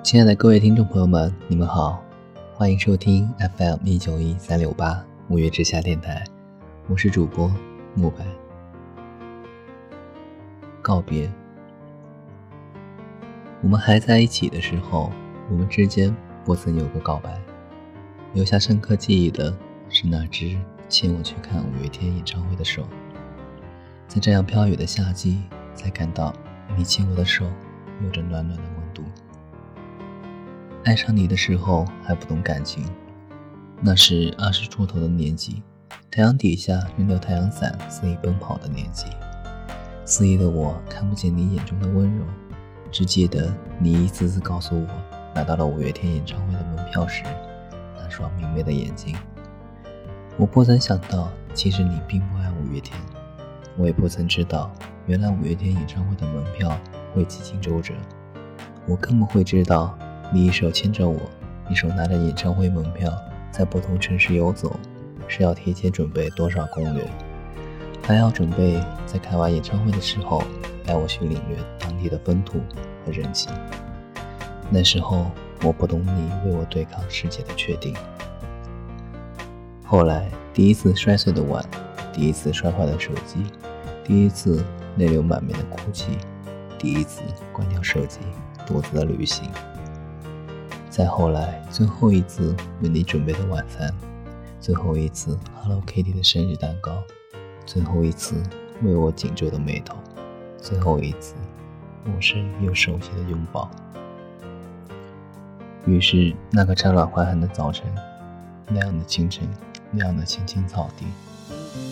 亲爱的各位听众朋友们，你们好，欢迎收听 FM 一九一三六八五月之下电台，我是主播慕白。告别，我们还在一起的时候，我们之间不曾有过告白。留下深刻记忆的是那只牵我去看五月天演唱会的手，在这样飘雨的夏季，才感到你牵我的手有着暖暖的温度。爱上你的时候还不懂感情，那是二十出头的年纪，太阳底下扔掉太阳伞肆意奔跑的年纪。肆意的我看不见你眼中的温柔，只记得你一次次告诉我拿到了五月天演唱会的门票时，那双明媚的眼睛。我不曾想到，其实你并不爱五月天，我也不曾知道，原来五月天演唱会的门票会几经周折，我更不会知道。你一手牵着我，一手拿着演唱会门票，在不同城市游走，是要提前准备多少攻略？还要准备在开完演唱会的时候，带我去领略当地的风土和人情。那时候我不懂你为我对抗世界的确定。后来第一次摔碎的碗，第一次摔坏的手机，第一次泪流满面的哭泣，第一次关掉手机独自的旅行。再后来，最后一次为你准备的晚餐，最后一次 Hello Kitty 的生日蛋糕，最后一次为我紧皱的眉头，最后一次陌生又熟悉的拥抱。于是，那个乍暖还寒的早晨，那样的清晨，那样的青青草地，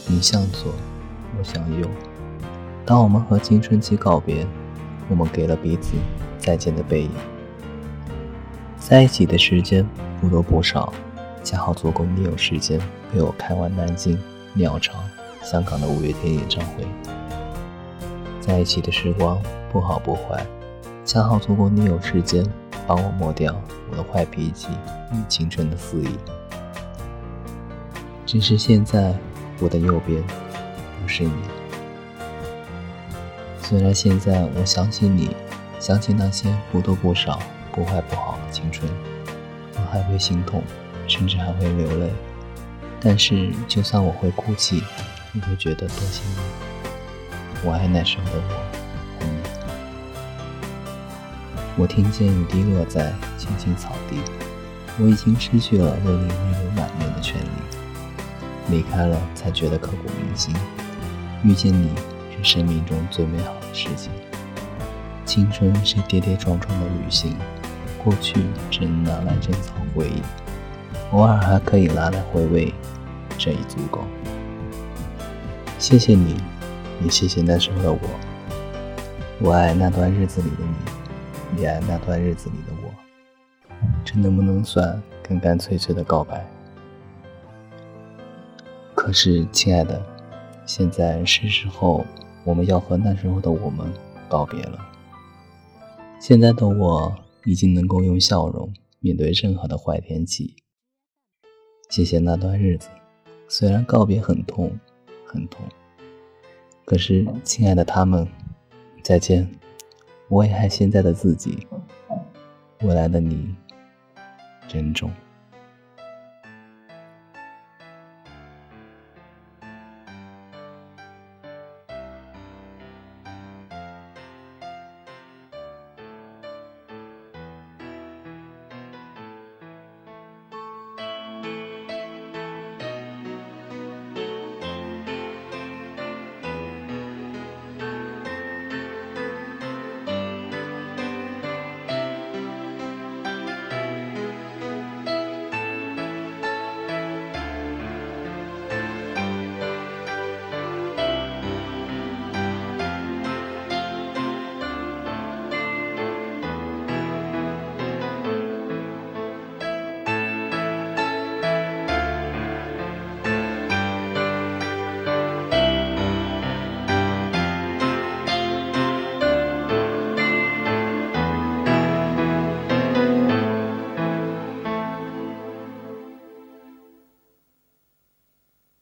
你向左，我向右。当我们和青春期告别，我们给了彼此再见的背影。在一起的时间不多不少，恰好足够你有时间陪我看完南京、鸟巢、香港的五月天演唱会。在一起的时光不好不坏，恰好足够你有时间帮我抹掉我的坏脾气与青春的肆意。只是现在我的右边不是你，虽然现在我想起你，想起那些不多不少。不坏不好的青春，我还会心痛，甚至还会流泪。但是，就算我会哭泣，你会觉得多幸运。我爱那时候的我和你。我听见雨滴落在青青草地，我已经失去了为你泪流满面的权利。离开了，才觉得刻骨铭心。遇见你是生命中最美好的事情。青春是跌跌撞撞的旅行。过去只能拿来珍藏回忆，偶尔还可以拿来回味，这已足够。谢谢你，也谢谢那时候的我。我爱那段日子里的你，也爱那段日子里的我。这能不能算干干脆脆的告白？可是，亲爱的，现在是时候我们要和那时候的我们告别了。现在的我。已经能够用笑容面对任何的坏天气。谢谢那段日子，虽然告别很痛，很痛，可是亲爱的他们，再见。我也爱现在的自己，未来的你，珍重。